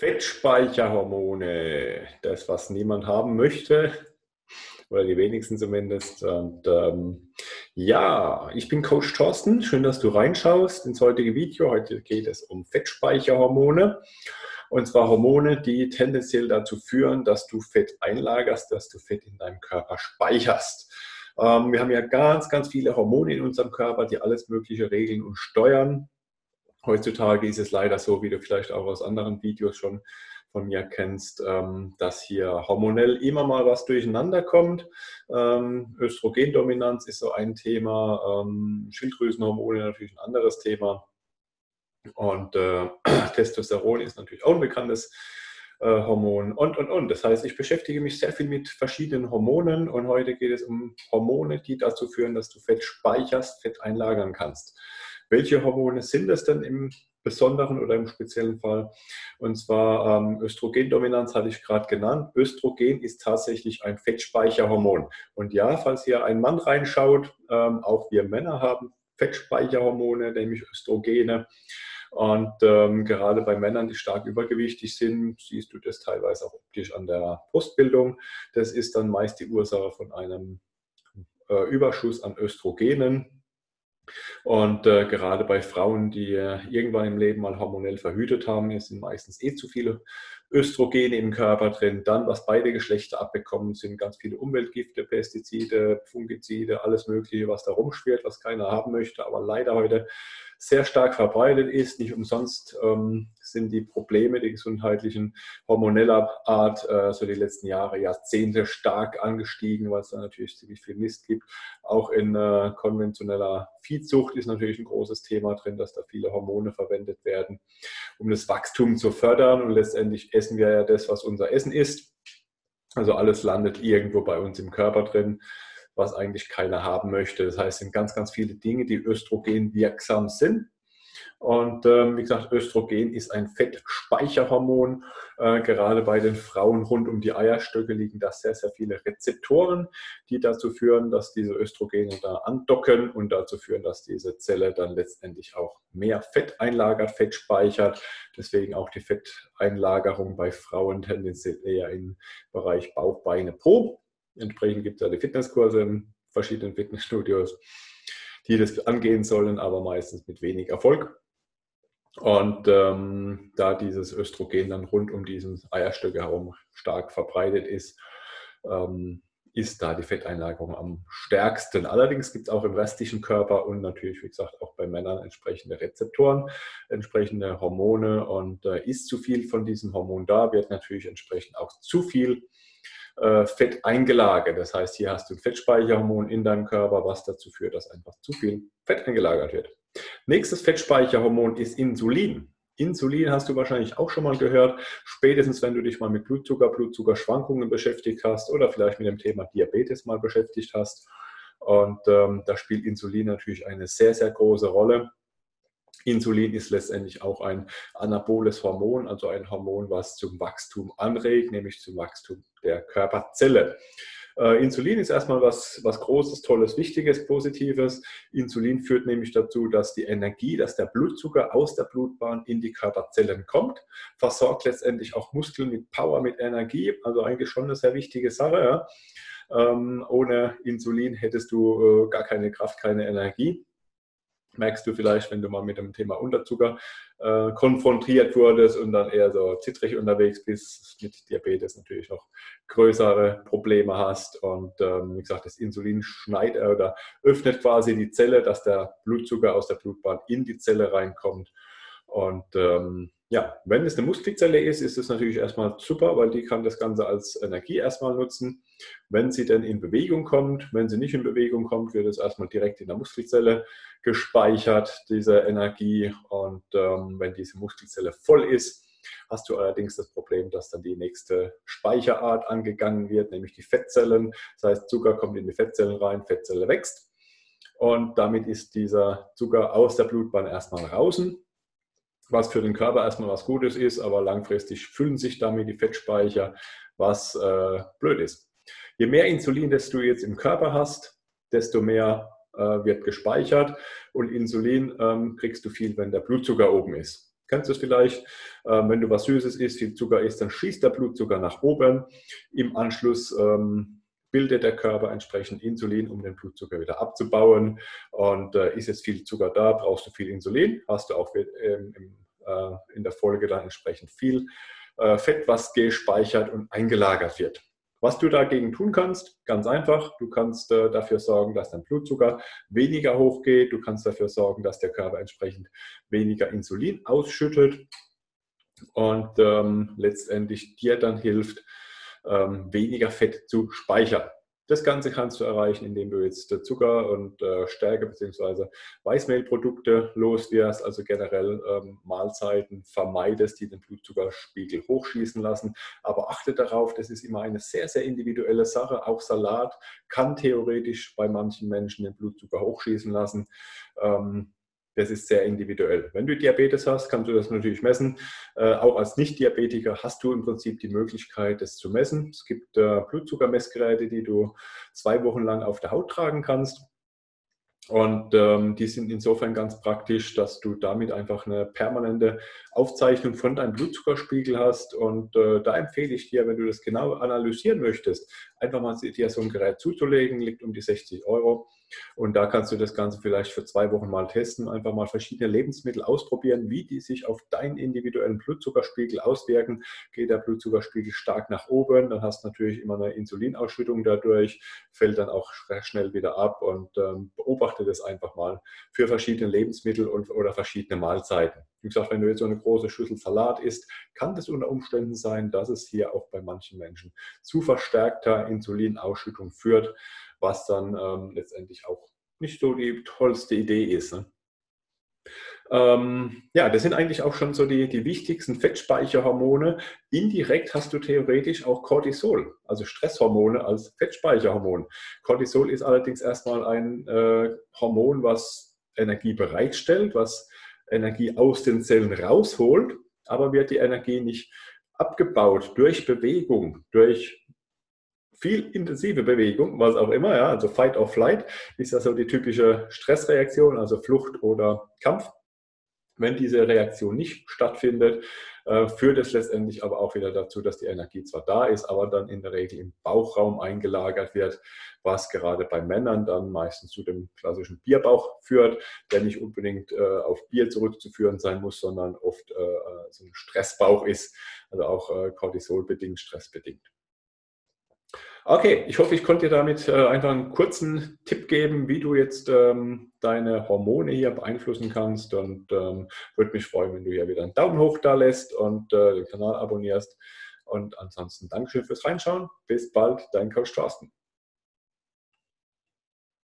Fettspeicherhormone, das, was niemand haben möchte, oder die wenigsten zumindest. Und ähm, ja, ich bin Coach Thorsten. Schön, dass du reinschaust ins heutige Video. Heute geht es um Fettspeicherhormone. Und zwar Hormone, die tendenziell dazu führen, dass du Fett einlagerst, dass du Fett in deinem Körper speicherst. Ähm, wir haben ja ganz, ganz viele Hormone in unserem Körper, die alles Mögliche regeln und steuern. Heutzutage ist es leider so, wie du vielleicht auch aus anderen Videos schon von mir kennst, ähm, dass hier hormonell immer mal was durcheinander kommt. Ähm, Östrogendominanz ist so ein Thema, ähm, Schilddrüsenhormone natürlich ein anderes Thema. Und äh, Testosteron ist natürlich auch ein bekanntes äh, Hormon und, und, und. Das heißt, ich beschäftige mich sehr viel mit verschiedenen Hormonen und heute geht es um Hormone, die dazu führen, dass du Fett speicherst, Fett einlagern kannst. Welche Hormone sind es denn im besonderen oder im speziellen Fall? Und zwar ähm, Östrogendominanz hatte ich gerade genannt. Östrogen ist tatsächlich ein Fettspeicherhormon. Und ja, falls hier ein Mann reinschaut, ähm, auch wir Männer haben Fettspeicherhormone, nämlich Östrogene. Und ähm, gerade bei Männern, die stark übergewichtig sind, siehst du das teilweise auch optisch an der Brustbildung. Das ist dann meist die Ursache von einem äh, Überschuss an Östrogenen. Und äh, gerade bei Frauen, die äh, irgendwann im Leben mal hormonell verhütet haben, sind meistens eh zu viele Östrogene im Körper drin. Dann, was beide Geschlechter abbekommen, sind ganz viele Umweltgifte, Pestizide, Fungizide, alles Mögliche, was da rumschwirrt, was keiner haben möchte. Aber leider heute sehr stark verbreitet ist. Nicht umsonst ähm, sind die Probleme, die gesundheitlichen hormoneller Art, äh, so die letzten Jahre, Jahrzehnte stark angestiegen, weil es da natürlich ziemlich viel Mist gibt. Auch in äh, konventioneller Viehzucht ist natürlich ein großes Thema drin, dass da viele Hormone verwendet werden, um das Wachstum zu fördern. Und letztendlich essen wir ja das, was unser Essen ist. Also alles landet irgendwo bei uns im Körper drin was eigentlich keiner haben möchte. Das heißt, es sind ganz, ganz viele Dinge, die östrogen wirksam sind. Und ähm, wie gesagt, Östrogen ist ein Fettspeicherhormon. Äh, gerade bei den Frauen rund um die Eierstöcke liegen da sehr, sehr viele Rezeptoren, die dazu führen, dass diese Östrogene da andocken und dazu führen, dass diese Zelle dann letztendlich auch mehr Fett einlagert, Fett speichert. Deswegen auch die Fetteinlagerung bei Frauen tendenziell eher im Bereich Bauch, Beine, Po. Entsprechend gibt es ja die Fitnesskurse in verschiedenen Fitnessstudios, die das angehen sollen, aber meistens mit wenig Erfolg. Und ähm, da dieses Östrogen dann rund um diesen Eierstöcke herum stark verbreitet ist, ähm, ist da die Fetteinlagerung am stärksten. Allerdings gibt es auch im restlichen Körper und natürlich, wie gesagt, auch bei Männern entsprechende Rezeptoren, entsprechende Hormone. Und äh, ist zu viel von diesem Hormon da, wird natürlich entsprechend auch zu viel äh, Fett eingelagert. Das heißt, hier hast du ein Fettspeicherhormon in deinem Körper, was dazu führt, dass einfach zu viel Fett eingelagert wird. Nächstes Fettspeicherhormon ist Insulin. Insulin hast du wahrscheinlich auch schon mal gehört, spätestens wenn du dich mal mit Blutzucker, Blutzuckerschwankungen beschäftigt hast oder vielleicht mit dem Thema Diabetes mal beschäftigt hast. Und ähm, da spielt Insulin natürlich eine sehr, sehr große Rolle. Insulin ist letztendlich auch ein anaboles Hormon, also ein Hormon, was zum Wachstum anregt, nämlich zum Wachstum der Körperzelle. Äh, Insulin ist erstmal was, was Großes, Tolles, Wichtiges, Positives. Insulin führt nämlich dazu, dass die Energie, dass der Blutzucker aus der Blutbahn in die Körperzellen kommt, versorgt letztendlich auch Muskeln mit Power, mit Energie. Also eigentlich schon eine sehr wichtige Sache. Ja. Ähm, ohne Insulin hättest du äh, gar keine Kraft, keine Energie merkst du vielleicht, wenn du mal mit dem Thema Unterzucker äh, konfrontiert wurdest und dann eher so zittrig unterwegs bist, mit Diabetes natürlich noch größere Probleme hast. Und ähm, wie gesagt, das Insulin schneidet oder öffnet quasi die Zelle, dass der Blutzucker aus der Blutbahn in die Zelle reinkommt. Und ähm, ja, wenn es eine Muskelzelle ist, ist es natürlich erstmal super, weil die kann das Ganze als Energie erstmal nutzen. Wenn sie dann in Bewegung kommt, wenn sie nicht in Bewegung kommt, wird es erstmal direkt in der Muskelzelle gespeichert, diese Energie. Und ähm, wenn diese Muskelzelle voll ist, hast du allerdings das Problem, dass dann die nächste Speicherart angegangen wird, nämlich die Fettzellen. Das heißt, Zucker kommt in die Fettzellen rein, Fettzelle wächst. Und damit ist dieser Zucker aus der Blutbahn erstmal draußen was für den Körper erstmal was Gutes ist, aber langfristig füllen sich damit die Fettspeicher, was äh, blöd ist. Je mehr Insulin, das du jetzt im Körper hast, desto mehr äh, wird gespeichert und Insulin ähm, kriegst du viel, wenn der Blutzucker oben ist. Kennst du es vielleicht? Ähm, wenn du was Süßes isst, viel Zucker isst, dann schießt der Blutzucker nach oben. Im Anschluss ähm, bildet der Körper entsprechend Insulin, um den Blutzucker wieder abzubauen. Und äh, ist jetzt viel Zucker da, brauchst du viel Insulin, hast du auch ähm, im, äh, in der Folge dann entsprechend viel äh, Fett, was gespeichert und eingelagert wird. Was du dagegen tun kannst, ganz einfach, du kannst äh, dafür sorgen, dass dein Blutzucker weniger hochgeht, du kannst dafür sorgen, dass der Körper entsprechend weniger Insulin ausschüttet und ähm, letztendlich dir dann hilft, ähm, weniger Fett zu speichern. Das Ganze kannst du erreichen, indem du jetzt Zucker und äh, Stärke bzw. Weißmehlprodukte loswirst, also generell ähm, Mahlzeiten vermeidest, die den Blutzuckerspiegel hochschießen lassen. Aber achte darauf, das ist immer eine sehr, sehr individuelle Sache. Auch Salat kann theoretisch bei manchen Menschen den Blutzucker hochschießen lassen. Ähm, das ist sehr individuell. Wenn du Diabetes hast, kannst du das natürlich messen. Äh, auch als Nicht-Diabetiker hast du im Prinzip die Möglichkeit, das zu messen. Es gibt äh, Blutzuckermessgeräte, die du zwei Wochen lang auf der Haut tragen kannst. Und ähm, die sind insofern ganz praktisch, dass du damit einfach eine permanente Aufzeichnung von deinem Blutzuckerspiegel hast. Und äh, da empfehle ich dir, wenn du das genau analysieren möchtest, einfach mal dir so ein Gerät zuzulegen, liegt um die 60 Euro. Und da kannst du das Ganze vielleicht für zwei Wochen mal testen, einfach mal verschiedene Lebensmittel ausprobieren, wie die sich auf deinen individuellen Blutzuckerspiegel auswirken. Geht der Blutzuckerspiegel stark nach oben, dann hast du natürlich immer eine Insulinausschüttung dadurch, fällt dann auch schnell wieder ab und ähm, beobachte das einfach mal für verschiedene Lebensmittel und, oder verschiedene Mahlzeiten. Wie gesagt, wenn du jetzt so eine große Schüssel Salat isst, kann das unter Umständen sein, dass es hier auch bei manchen Menschen zu verstärkter Insulinausschüttung führt, was dann ähm, letztendlich auch nicht so die tollste Idee ist. Ne? Ähm, ja, das sind eigentlich auch schon so die, die wichtigsten Fettspeicherhormone. Indirekt hast du theoretisch auch Cortisol, also Stresshormone als Fettspeicherhormon. Cortisol ist allerdings erstmal ein äh, Hormon, was Energie bereitstellt, was Energie aus den Zellen rausholt, aber wird die Energie nicht abgebaut durch Bewegung, durch viel intensive Bewegung, was auch immer, ja, also Fight or Flight ist ja so die typische Stressreaktion, also Flucht oder Kampf. Wenn diese Reaktion nicht stattfindet, äh, führt es letztendlich aber auch wieder dazu, dass die Energie zwar da ist, aber dann in der Regel im Bauchraum eingelagert wird, was gerade bei Männern dann meistens zu dem klassischen Bierbauch führt, der nicht unbedingt äh, auf Bier zurückzuführen sein muss, sondern oft äh, so ein Stressbauch ist, also auch Cortisolbedingt, stressbedingt. Okay, ich hoffe, ich konnte dir damit äh, einfach einen kurzen Tipp geben, wie du jetzt ähm, deine Hormone hier beeinflussen kannst und ähm, würde mich freuen, wenn du hier wieder einen Daumen hoch da lässt und äh, den Kanal abonnierst. Und ansonsten Dankeschön fürs Reinschauen. Bis bald, dein Coach Thorsten.